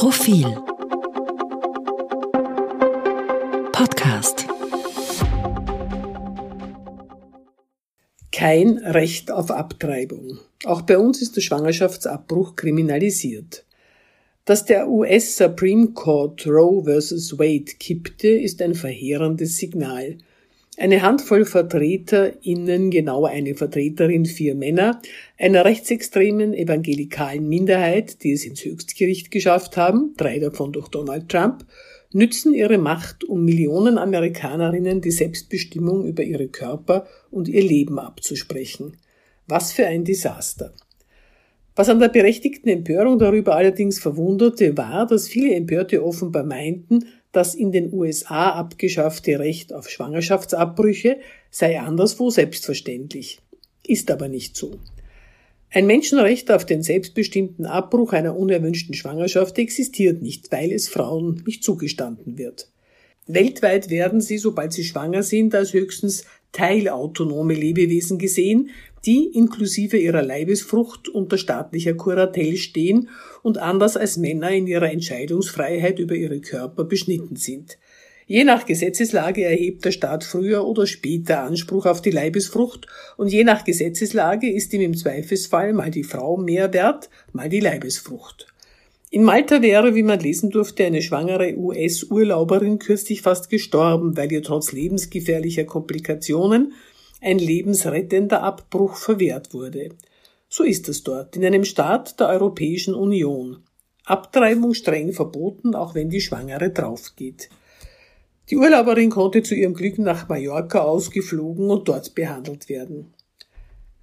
Profil Podcast Kein Recht auf Abtreibung. Auch bei uns ist der Schwangerschaftsabbruch kriminalisiert. Dass der US Supreme Court Roe vs. Wade kippte, ist ein verheerendes Signal. Eine Handvoll VertreterInnen, genau eine Vertreterin, vier Männer, einer rechtsextremen evangelikalen Minderheit, die es ins Höchstgericht geschafft haben, drei davon durch Donald Trump, nützen ihre Macht, um Millionen Amerikanerinnen die Selbstbestimmung über ihre Körper und ihr Leben abzusprechen. Was für ein Desaster. Was an der berechtigten Empörung darüber allerdings verwunderte, war, dass viele Empörte offenbar meinten, das in den USA abgeschaffte Recht auf Schwangerschaftsabbrüche sei anderswo selbstverständlich. Ist aber nicht so. Ein Menschenrecht auf den selbstbestimmten Abbruch einer unerwünschten Schwangerschaft existiert nicht, weil es Frauen nicht zugestanden wird. Weltweit werden sie, sobald sie schwanger sind, als höchstens teilautonome Lebewesen gesehen, die inklusive ihrer Leibesfrucht unter staatlicher Kuratell stehen und anders als Männer in ihrer Entscheidungsfreiheit über ihre Körper beschnitten sind. Je nach Gesetzeslage erhebt der Staat früher oder später Anspruch auf die Leibesfrucht und je nach Gesetzeslage ist ihm im Zweifelsfall mal die Frau mehr wert, mal die Leibesfrucht. In Malta wäre, wie man lesen durfte, eine schwangere US-Urlauberin kürzlich fast gestorben, weil ihr trotz lebensgefährlicher Komplikationen ein lebensrettender Abbruch verwehrt wurde. So ist es dort, in einem Staat der Europäischen Union. Abtreibung streng verboten, auch wenn die Schwangere draufgeht. Die Urlauberin konnte zu ihrem Glück nach Mallorca ausgeflogen und dort behandelt werden.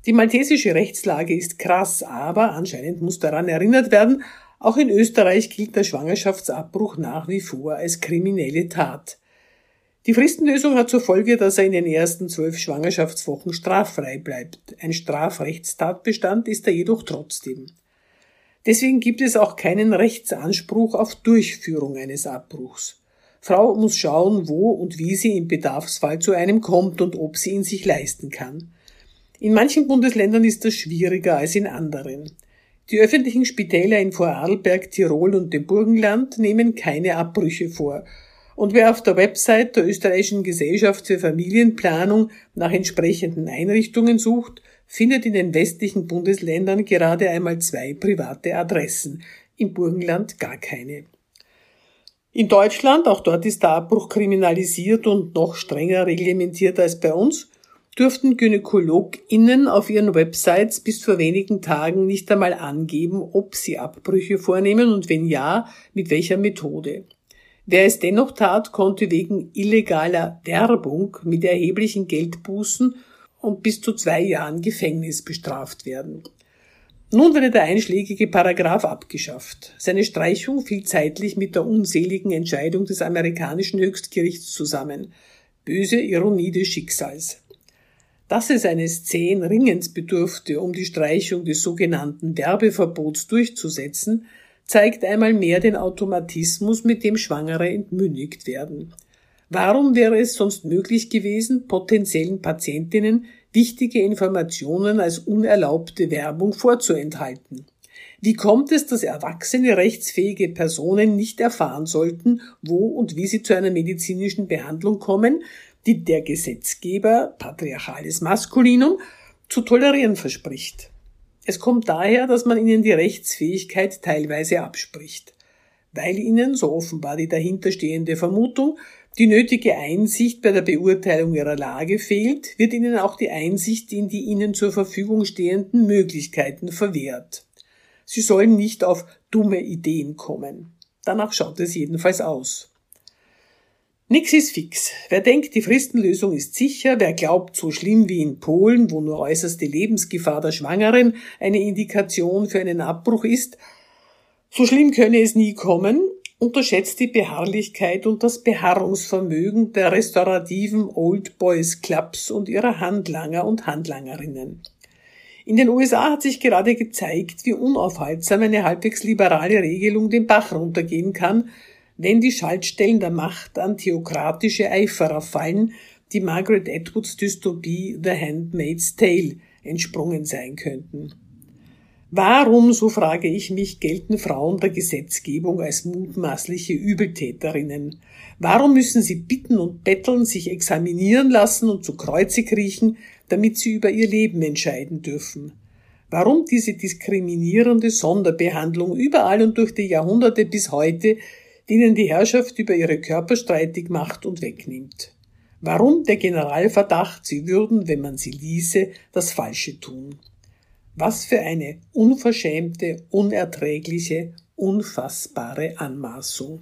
Die maltesische Rechtslage ist krass, aber anscheinend muss daran erinnert werden, auch in Österreich gilt der Schwangerschaftsabbruch nach wie vor als kriminelle Tat. Die Fristenlösung hat zur Folge, dass er in den ersten zwölf Schwangerschaftswochen straffrei bleibt. Ein Strafrechtstatbestand ist er jedoch trotzdem. Deswegen gibt es auch keinen Rechtsanspruch auf Durchführung eines Abbruchs. Frau muss schauen, wo und wie sie im Bedarfsfall zu einem kommt und ob sie ihn sich leisten kann. In manchen Bundesländern ist das schwieriger als in anderen. Die öffentlichen Spitäler in Vorarlberg, Tirol und dem Burgenland nehmen keine Abbrüche vor und wer auf der Website der österreichischen Gesellschaft für Familienplanung nach entsprechenden Einrichtungen sucht, findet in den westlichen Bundesländern gerade einmal zwei private Adressen, im Burgenland gar keine. In Deutschland, auch dort ist der Abbruch kriminalisiert und noch strenger reglementiert als bei uns, dürften GynäkologInnen auf ihren Websites bis vor wenigen Tagen nicht einmal angeben, ob sie Abbrüche vornehmen und wenn ja, mit welcher Methode. Wer es dennoch tat, konnte wegen illegaler Werbung mit erheblichen Geldbußen und bis zu zwei Jahren Gefängnis bestraft werden. Nun wurde der einschlägige Paragraph abgeschafft. Seine Streichung fiel zeitlich mit der unseligen Entscheidung des amerikanischen Höchstgerichts zusammen. Böse Ironie des Schicksals. Dass es eines zehn Ringens bedurfte, um die Streichung des sogenannten Werbeverbots durchzusetzen, zeigt einmal mehr den Automatismus, mit dem Schwangere entmündigt werden. Warum wäre es sonst möglich gewesen, potenziellen Patientinnen wichtige Informationen als unerlaubte Werbung vorzuenthalten? Wie kommt es, dass erwachsene rechtsfähige Personen nicht erfahren sollten, wo und wie sie zu einer medizinischen Behandlung kommen, die der Gesetzgeber, patriarchales Maskulinum, zu tolerieren verspricht? Es kommt daher, dass man ihnen die Rechtsfähigkeit teilweise abspricht, weil ihnen, so offenbar die dahinterstehende Vermutung, die nötige Einsicht bei der Beurteilung ihrer Lage fehlt, wird ihnen auch die Einsicht in die ihnen zur Verfügung stehenden Möglichkeiten verwehrt. Sie sollen nicht auf dumme Ideen kommen. Danach schaut es jedenfalls aus. Nix ist fix. Wer denkt, die Fristenlösung ist sicher, wer glaubt, so schlimm wie in Polen, wo nur äußerste Lebensgefahr der Schwangeren eine Indikation für einen Abbruch ist, so schlimm könne es nie kommen, unterschätzt die Beharrlichkeit und das Beharrungsvermögen der restaurativen Old Boys Clubs und ihrer Handlanger und Handlangerinnen. In den USA hat sich gerade gezeigt, wie unaufhaltsam eine halbwegs liberale Regelung den Bach runtergehen kann, wenn die Schaltstellen der Macht an theokratische Eiferer fallen, die Margaret Atwoods Dystopie The Handmaid's Tale entsprungen sein könnten. Warum, so frage ich mich, gelten Frauen der Gesetzgebung als mutmaßliche Übeltäterinnen? Warum müssen sie bitten und betteln, sich examinieren lassen und zu Kreuze kriechen, damit sie über ihr Leben entscheiden dürfen? Warum diese diskriminierende Sonderbehandlung überall und durch die Jahrhunderte bis heute, denen die Herrschaft über ihre Körper streitig macht und wegnimmt? Warum der Generalverdacht, sie würden, wenn man sie ließe, das Falsche tun? Was für eine unverschämte, unerträgliche, unfassbare Anmaßung.